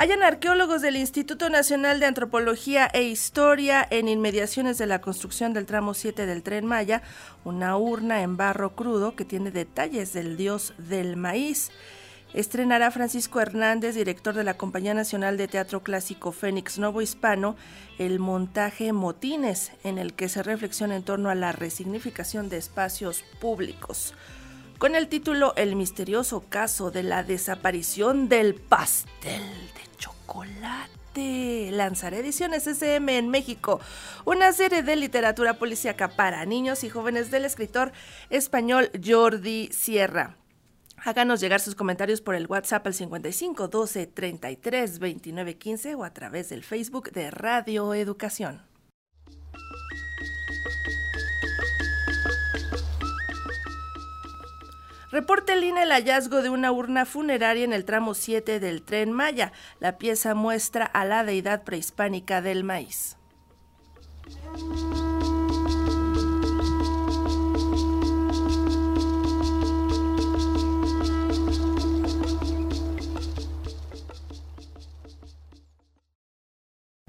Hayan arqueólogos del Instituto Nacional de Antropología e Historia en inmediaciones de la construcción del tramo 7 del tren Maya, una urna en barro crudo que tiene detalles del dios del maíz. Estrenará Francisco Hernández, director de la Compañía Nacional de Teatro Clásico Fénix Novo Hispano, el montaje Motines, en el que se reflexiona en torno a la resignificación de espacios públicos con el título El misterioso caso de la desaparición del pastel de chocolate. Lanzará Ediciones SM en México, una serie de literatura policíaca para niños y jóvenes del escritor español Jordi Sierra. Háganos llegar sus comentarios por el WhatsApp al 55 12 33 29 15 o a través del Facebook de Radio Educación. Reporta el INE el hallazgo de una urna funeraria en el tramo 7 del tren Maya. La pieza muestra a la deidad prehispánica del maíz.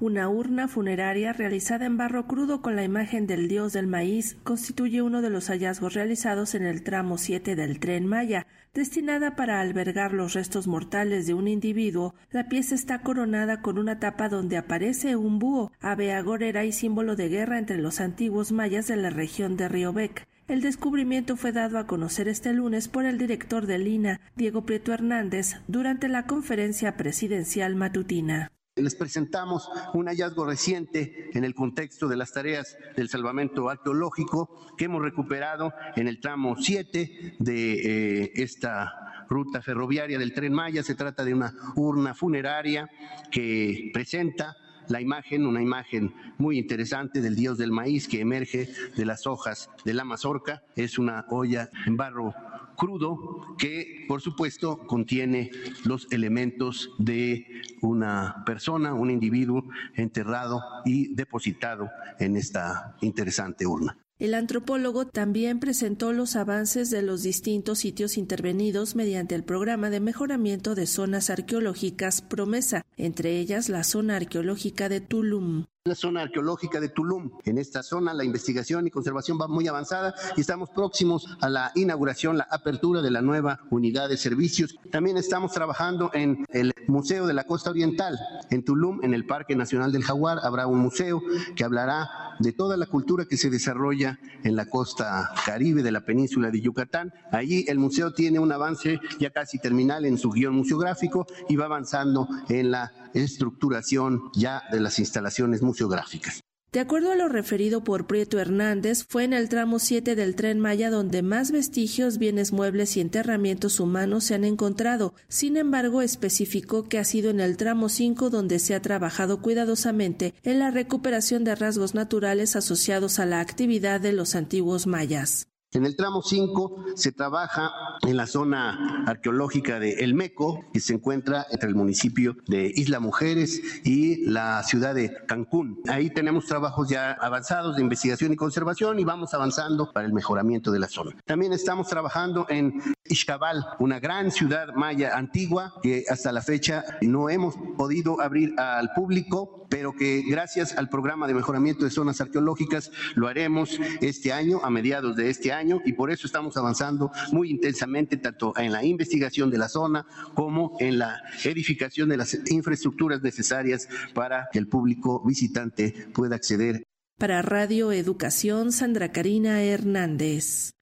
Una urna funeraria realizada en barro crudo con la imagen del dios del maíz constituye uno de los hallazgos realizados en el tramo 7 del tren Maya. Destinada para albergar los restos mortales de un individuo, la pieza está coronada con una tapa donde aparece un búho, ave agorera y símbolo de guerra entre los antiguos mayas de la región de Riobec. El descubrimiento fue dado a conocer este lunes por el director de Lina, Diego Prieto Hernández, durante la conferencia presidencial matutina. Les presentamos un hallazgo reciente en el contexto de las tareas del salvamento arqueológico que hemos recuperado en el tramo 7 de eh, esta ruta ferroviaria del tren Maya. Se trata de una urna funeraria que presenta la imagen, una imagen muy interesante del dios del maíz que emerge de las hojas de la mazorca. Es una olla en barro crudo que, por supuesto, contiene los elementos de una persona, un individuo enterrado y depositado en esta interesante urna. El antropólogo también presentó los avances de los distintos sitios intervenidos mediante el programa de mejoramiento de zonas arqueológicas Promesa, entre ellas la zona arqueológica de Tulum la zona arqueológica de Tulum. En esta zona la investigación y conservación va muy avanzada y estamos próximos a la inauguración, la apertura de la nueva unidad de servicios. También estamos trabajando en el Museo de la Costa Oriental. En Tulum, en el Parque Nacional del Jaguar, habrá un museo que hablará de toda la cultura que se desarrolla en la costa caribe de la península de Yucatán. Allí el museo tiene un avance ya casi terminal en su guion museográfico y va avanzando en la estructuración ya de las instalaciones museográficas. De acuerdo a lo referido por Prieto Hernández, fue en el tramo 7 del tren Maya donde más vestigios, bienes muebles y enterramientos humanos se han encontrado. Sin embargo, especificó que ha sido en el tramo 5 donde se ha trabajado cuidadosamente en la recuperación de rasgos naturales asociados a la actividad de los antiguos mayas. En el tramo 5 se trabaja en la zona arqueológica de El Meco, que se encuentra entre el municipio de Isla Mujeres y la ciudad de Cancún. Ahí tenemos trabajos ya avanzados de investigación y conservación y vamos avanzando para el mejoramiento de la zona. También estamos trabajando en Ixcabal, una gran ciudad maya antigua que hasta la fecha no hemos podido abrir al público, pero que gracias al programa de mejoramiento de zonas arqueológicas lo haremos este año, a mediados de este año y por eso estamos avanzando muy intensamente tanto en la investigación de la zona como en la edificación de las infraestructuras necesarias para que el público visitante pueda acceder. Para Radio Educación, Sandra Karina Hernández.